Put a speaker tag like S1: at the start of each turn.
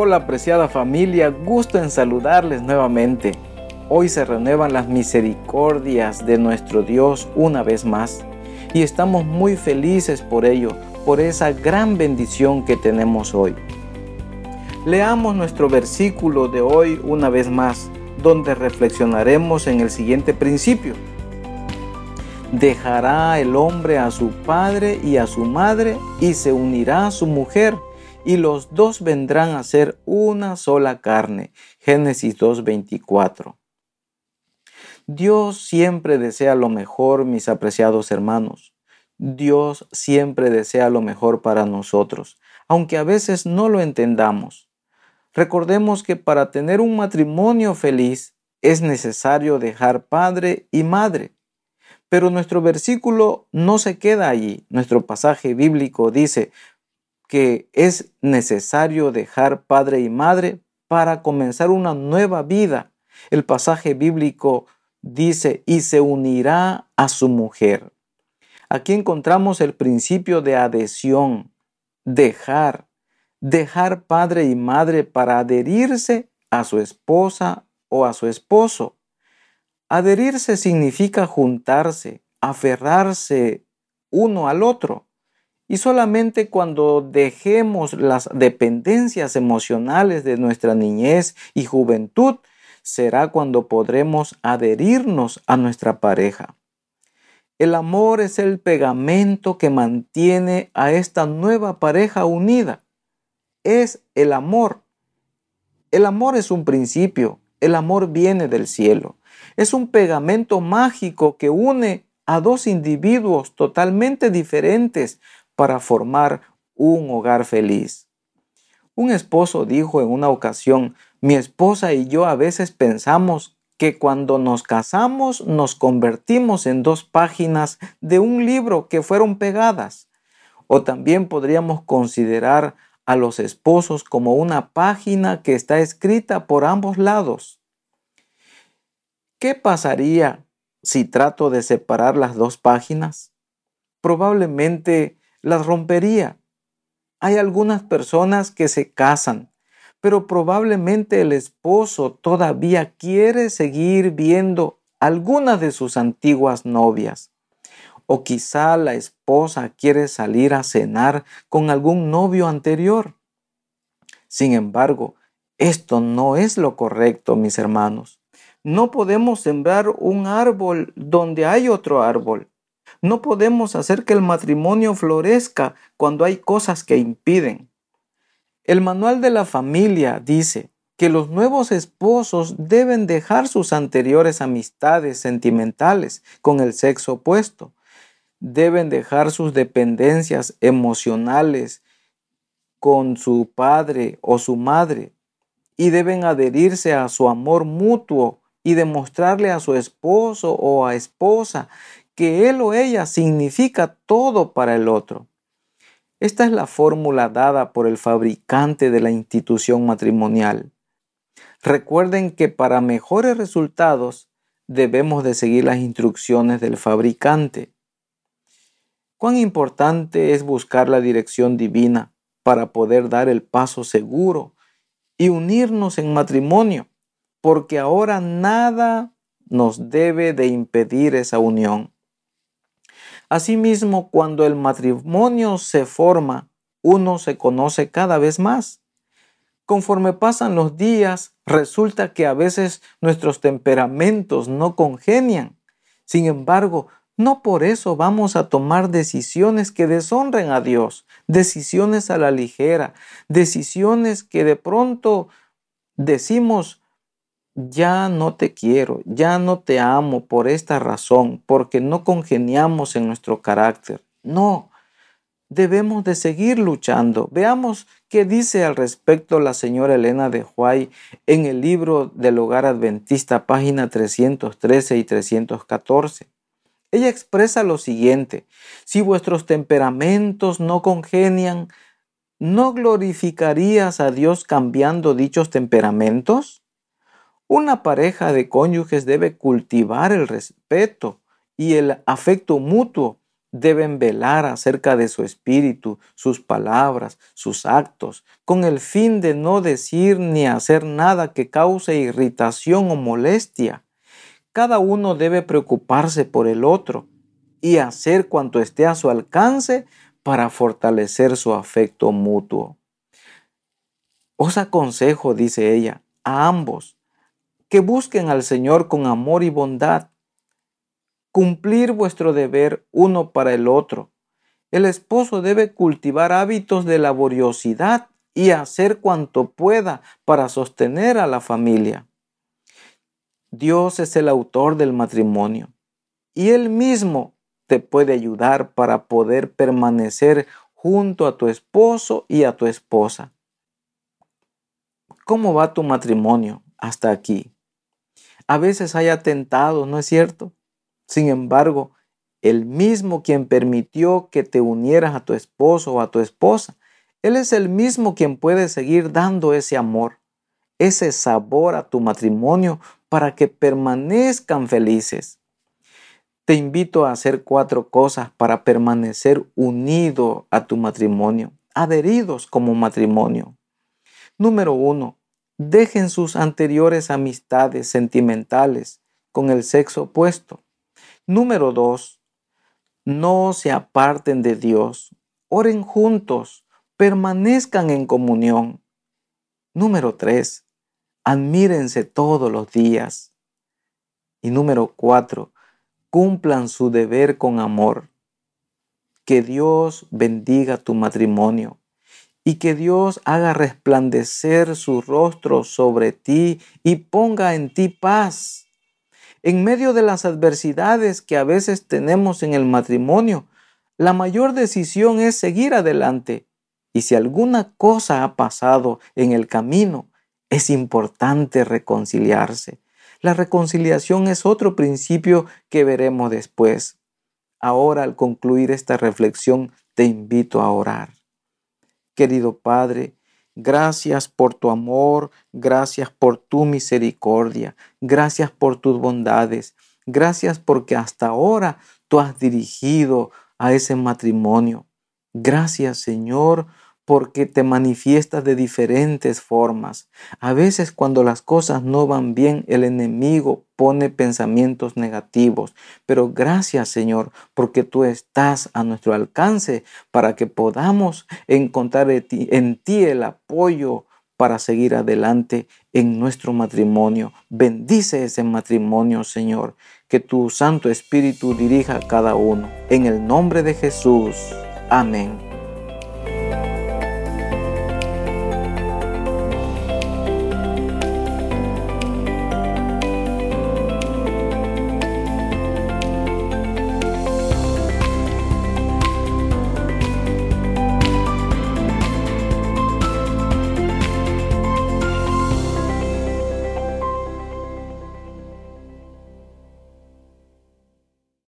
S1: Hola apreciada familia, gusto en saludarles nuevamente. Hoy se renuevan las misericordias de nuestro Dios una vez más y estamos muy felices por ello, por esa gran bendición que tenemos hoy. Leamos nuestro versículo de hoy una vez más, donde reflexionaremos en el siguiente principio. Dejará el hombre a su padre y a su madre y se unirá a su mujer y los dos vendrán a ser una sola carne. Génesis 2.24. Dios siempre desea lo mejor, mis apreciados hermanos. Dios siempre desea lo mejor para nosotros, aunque a veces no lo entendamos. Recordemos que para tener un matrimonio feliz es necesario dejar padre y madre. Pero nuestro versículo no se queda allí. Nuestro pasaje bíblico dice, que es necesario dejar padre y madre para comenzar una nueva vida. El pasaje bíblico dice, y se unirá a su mujer. Aquí encontramos el principio de adhesión, dejar, dejar padre y madre para adherirse a su esposa o a su esposo. Adherirse significa juntarse, aferrarse uno al otro. Y solamente cuando dejemos las dependencias emocionales de nuestra niñez y juventud, será cuando podremos adherirnos a nuestra pareja. El amor es el pegamento que mantiene a esta nueva pareja unida. Es el amor. El amor es un principio. El amor viene del cielo. Es un pegamento mágico que une a dos individuos totalmente diferentes, para formar un hogar feliz. Un esposo dijo en una ocasión, mi esposa y yo a veces pensamos que cuando nos casamos nos convertimos en dos páginas de un libro que fueron pegadas. O también podríamos considerar a los esposos como una página que está escrita por ambos lados. ¿Qué pasaría si trato de separar las dos páginas? Probablemente las rompería. Hay algunas personas que se casan, pero probablemente el esposo todavía quiere seguir viendo algunas de sus antiguas novias. O quizá la esposa quiere salir a cenar con algún novio anterior. Sin embargo, esto no es lo correcto, mis hermanos. No podemos sembrar un árbol donde hay otro árbol. No podemos hacer que el matrimonio florezca cuando hay cosas que impiden. El manual de la familia dice que los nuevos esposos deben dejar sus anteriores amistades sentimentales con el sexo opuesto. Deben dejar sus dependencias emocionales con su padre o su madre y deben adherirse a su amor mutuo y demostrarle a su esposo o a esposa que él o ella significa todo para el otro. Esta es la fórmula dada por el fabricante de la institución matrimonial. Recuerden que para mejores resultados debemos de seguir las instrucciones del fabricante. Cuán importante es buscar la dirección divina para poder dar el paso seguro y unirnos en matrimonio, porque ahora nada nos debe de impedir esa unión. Asimismo, cuando el matrimonio se forma, uno se conoce cada vez más. Conforme pasan los días, resulta que a veces nuestros temperamentos no congenian. Sin embargo, no por eso vamos a tomar decisiones que deshonren a Dios, decisiones a la ligera, decisiones que de pronto decimos, ya no te quiero, ya no te amo por esta razón, porque no congeniamos en nuestro carácter. No, debemos de seguir luchando. Veamos qué dice al respecto la señora Elena de Huay en el libro del Hogar Adventista, página 313 y 314. Ella expresa lo siguiente, si vuestros temperamentos no congenian, ¿no glorificarías a Dios cambiando dichos temperamentos? Una pareja de cónyuges debe cultivar el respeto y el afecto mutuo deben velar acerca de su espíritu, sus palabras, sus actos, con el fin de no decir ni hacer nada que cause irritación o molestia. Cada uno debe preocuparse por el otro y hacer cuanto esté a su alcance para fortalecer su afecto mutuo. Os aconsejo, dice ella, a ambos, que busquen al Señor con amor y bondad cumplir vuestro deber uno para el otro. El esposo debe cultivar hábitos de laboriosidad y hacer cuanto pueda para sostener a la familia. Dios es el autor del matrimonio y Él mismo te puede ayudar para poder permanecer junto a tu esposo y a tu esposa. ¿Cómo va tu matrimonio hasta aquí? A veces hay atentados, ¿no es cierto? Sin embargo, el mismo quien permitió que te unieras a tu esposo o a tu esposa, Él es el mismo quien puede seguir dando ese amor, ese sabor a tu matrimonio para que permanezcan felices. Te invito a hacer cuatro cosas para permanecer unido a tu matrimonio, adheridos como matrimonio. Número uno, dejen sus anteriores amistades sentimentales con el sexo opuesto. Número dos, no se aparten de Dios. Oren juntos, permanezcan en comunión. Número tres, admírense todos los días. Y número cuatro, cumplan su deber con amor. Que Dios bendiga tu matrimonio y que Dios haga resplandecer su rostro sobre ti y ponga en ti paz. En medio de las adversidades que a veces tenemos en el matrimonio, la mayor decisión es seguir adelante. Y si alguna cosa ha pasado en el camino, es importante reconciliarse. La reconciliación es otro principio que veremos después. Ahora, al concluir esta reflexión, te invito a orar. Querido Padre, Gracias por tu amor, gracias por tu misericordia, gracias por tus bondades, gracias porque hasta ahora tú has dirigido a ese matrimonio. Gracias Señor porque te manifiestas de diferentes formas. A veces cuando las cosas no van bien, el enemigo pone pensamientos negativos. Pero gracias Señor, porque tú estás a nuestro alcance para que podamos encontrar en ti el apoyo para seguir adelante en nuestro matrimonio. Bendice ese matrimonio, Señor. Que tu Santo Espíritu dirija a cada uno. En el nombre de Jesús. Amén.